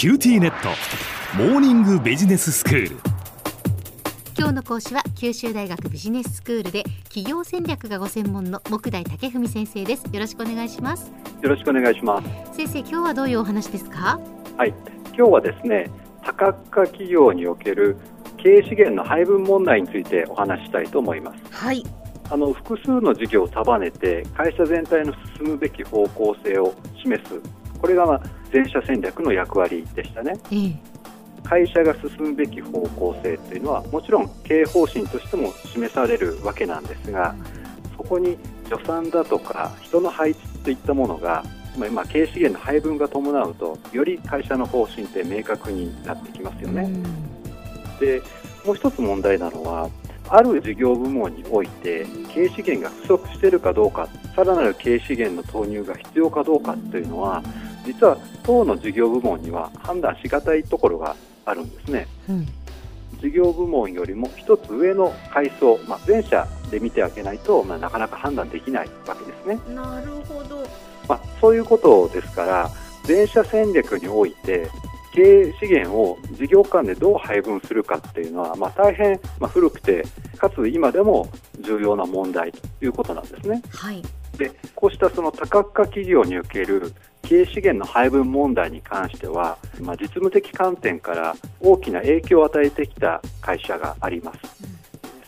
QT ネット。モーニングビジネススクール。今日の講師は九州大学ビジネススクールで企業戦略がご専門の目代武史先生です。よろしくお願いします。よろしくお願いします。先生今日はどういうお話ですか？はい。今日はですね多角化企業における経営資源の配分問題についてお話ししたいと思います。はい。あの複数の事業を束ねて会社全体の進むべき方向性を示す。これが、まあ、全社戦略の役割でしたね、ええ、会社が進むべき方向性というのはもちろん経営方針としても示されるわけなんですがそこに予算だとか人の配置といったものがまあ、経営資源の配分が伴うとより会社の方針って明確になってきますよね。でもう一つ問題なのはある事業部門において経営資源が不足しているかどうかさらなる経営資源の投入が必要かどうかというのは実は当の事業部門には判断しがたいところがあるんですね。うん事業部門よりも一つ上の階層、まあ、全社で見てあげないと、まあ、なかなか判断できないわけですね。なるほどまあ、そういうことですから全社戦略において経営資源を事業間でどう配分するかっていうのは、まあ、大変、まあ、古くてかつ今でも重要な問題ということなんですね。はいでこうしたその多角化企業における経営資源の配分問題に関しては、まあ、実務的観点から大きな影響を与えてきた会社があります。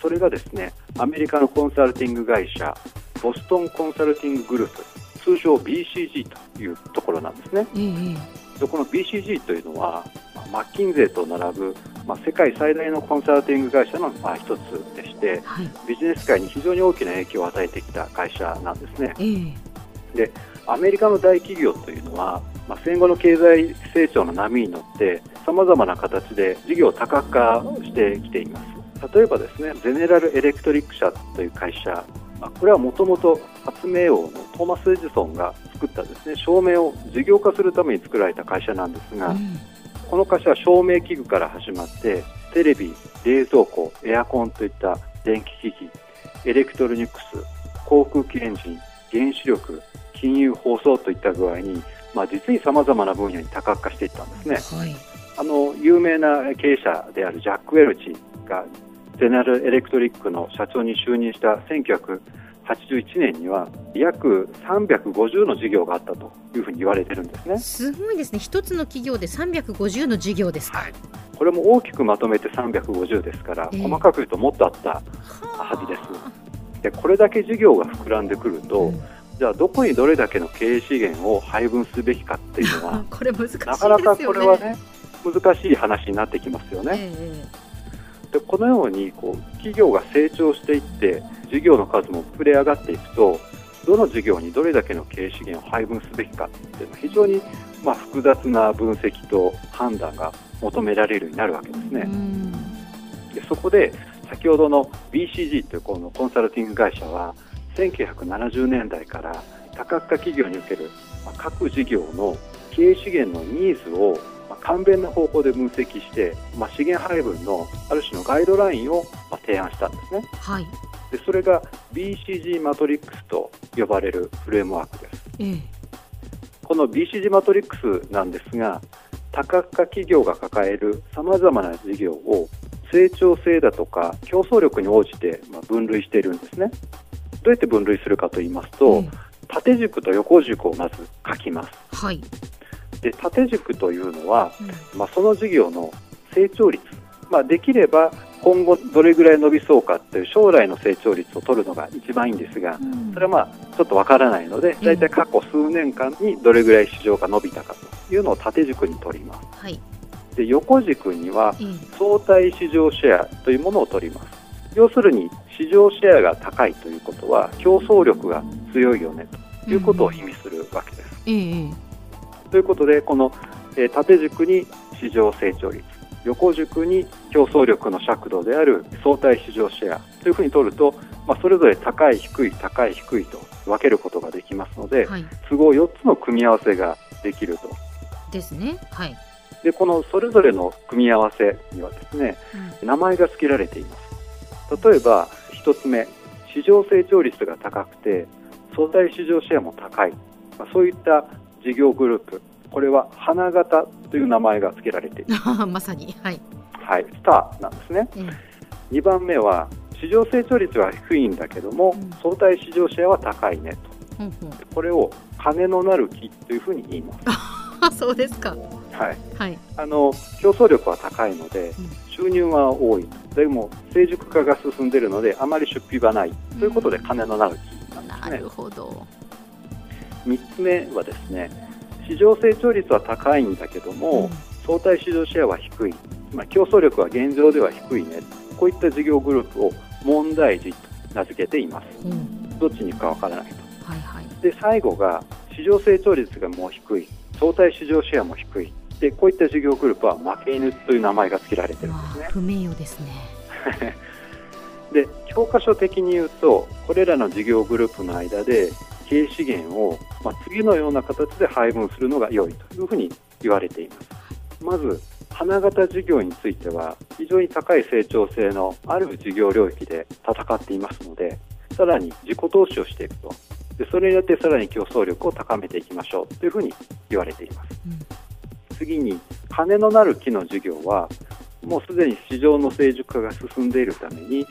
それがですねアメリカのコンサルティング会社ボストンコンサルティンググループ通称 BCG というところなんですね。ええでこの BCG というのは、まあマッキンゼーと並ぶ、まあ、世界最大のコンサルティング会社の、まあ、一つでしてはいビジネス界に非常に大きな影響を与えてきた会社なんですね。ええアメリカの大企業というのは、まあ、戦後の経済成長の波に乗ってさまざまな形で事業を多角化してきています。例えばですねゼネラル・エレクトリック社という会社まあこれはもともと発明王のトーマス・エジソンが作ったですね照明を事業化するために作られた会社なんですが、うん。この会社は照明器具から始まってテレビ、冷蔵庫、エアコンといった電気機器エレクトロニクス航空機エンジン原子力金融放送といった具合に、まあ、実にさまざまな分野に多角化していったんですね。はい。あの有名な経営者であるジャック・ウェルチがゼネラル・エレクトリックの社長に就任した1981年には約350の事業があったというふうに言われてるんですね。すごいですね。一つの企業で350の事業ですか、はい。これも大きくまとめて350ですから、ええ。細かく言うともっとあったはずです。でこれだけ事業が膨らんでくると、うんじゃあどこにどれだけの経営資源を配分すべきかっていうのは これ難しいねなかなかこれはね難しい話になってきますよね。えでこのようにこう企業が成長していって事業の数も膨れ上がっていくとどの事業にどれだけの経営資源を配分すべきかっていうのは非常にまあ複雑な分析と判断が求められるようになるわけですね。でそこで先ほどの BCG というこのコンサルティング会社は1970年代から多角化企業におけるまあ各事業の経営資源のニーズをまあ簡便な方法で分析して、まあ、資源配分のある種のガイドラインをまあ提案したんですね。はい。でそれが BCG マトリックスと呼ばれるフレームワークです。ええ。この BCG マトリックスなんですが多角化企業が抱えるさまざまな事業を成長性だとか競争力に応じてまあ分類しているんですねどうやって分類するかと言いますと、え縦軸と横軸をまず書きます。えはい、で縦軸というのは、うん。まあ、その事業の成長率、まあ、できれば今後どれぐらい伸びそうかという将来の成長率を取るのが一番いいんですがそれはまあちょっとわからないので大体過去数年間にどれぐらい市場が伸びたかというのを縦軸に取ります。はい。で横軸にはええ相対市場シェアというものを取ります要するに市場シェアが高いということは競争力が強いよねということを意味するわけです、ええということでこの、えー縦軸に市場成長率横軸に競争力の尺度である相対市場シェアというふうに取ると、まあ、それぞれ高い低い高い低いと分けることができますので、はい。都合4つの組み合わせができると。ですね。はい、でこのそれぞれの組み合わせにはですねうん。名前が付けられています例えば1つ目市場成長率が高くて相対市場シェアも高い、まあ、そういった事業グループ。これは花形という名前が付けられている、まさに。はい、はい、スターなんですね。ええ2番目は市場成長率は低いんだけども、うん。相対市場シェアは高いねほんほん。とこれを金のなる木というふうに言います、あ そうですかはい、はい。あの競争力は高いのでうん。収入は多いでも成熟化が進んでいるのであまり出費がない。ということで金のなる木なんですね。なるほど。3つ目はですね市場成長率は高いんだけども、相対市場シェアは低い、まあ、競争力は現状では低いね。こういった事業グループを問題児と名付けています。うん、うん。どっちに行くかわからないと。はいはい。で最後が市場成長率がもう低い。相対市場シェアも低いでこういった事業グループは負け犬という名前が付けられてるんですね。不名誉ですね。で教科書的に言うとこれらの事業グループの間で経営資源を、まあ、次のような形で配分するのが良いというふうに言われています。まず花形事業については非常に高い成長性のある事業領域で戦っていますのでさらに自己投資をしていくと。でそれによってさらに競争力を高めていきましょうというふうに言われています次に金のなる木の事業はもうすでに市場の成熟化が進んでいるために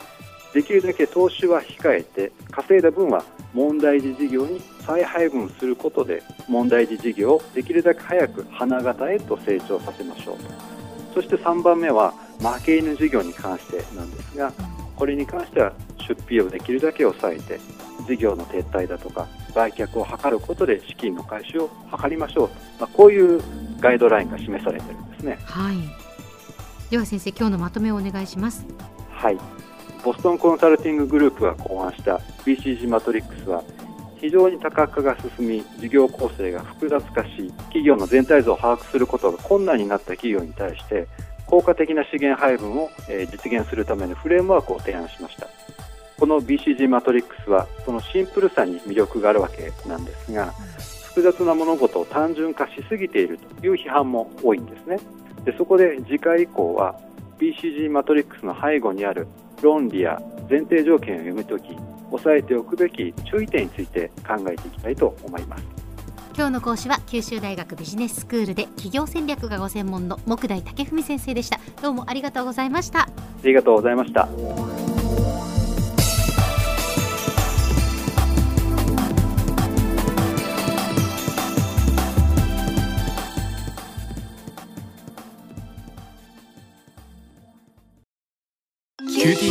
できるだけ投資は控えて稼いだ分は問題児事業に再配分することで問題児事業をできるだけ早く花形へと成長させましょうと。そして3番目は負け犬事業に関してなんですがこれに関しては出費をできるだけ抑えて事業の撤退だとか売却を図ることで資金の回収を図りましょうと、まあ、こういうガイドラインが示されているんですね。はい。では先生今日のまとめをお願いします。はい、ボストンコンサルティンググループが考案した BCG マトリックスは非常に多角化が進み事業構成が複雑化し企業の全体像を把握することが困難になった企業に対して効果的な資源配分を、えー実現するためのフレームワークを提案しました。この BCG マトリックスはそのシンプルさに魅力があるわけなんですが複雑な物事を単純化しすぎているという批判も多いんですね。でそこで次回以降は BCG マトリックスの背後にある論理や前提条件を読み解き押さえておくべき注意点について考えていきたいと思います。今日の講師は九州大学ビジネススクールで企業戦略がご専門の木大武文先生でした。どうもありがとうございました。ありがとうございました